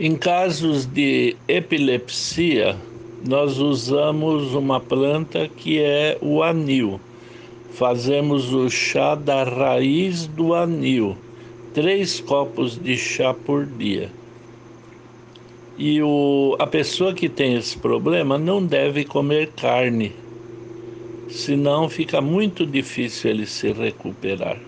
Em casos de epilepsia, nós usamos uma planta que é o anil. Fazemos o chá da raiz do anil, três copos de chá por dia. E o, a pessoa que tem esse problema não deve comer carne, senão fica muito difícil ele se recuperar.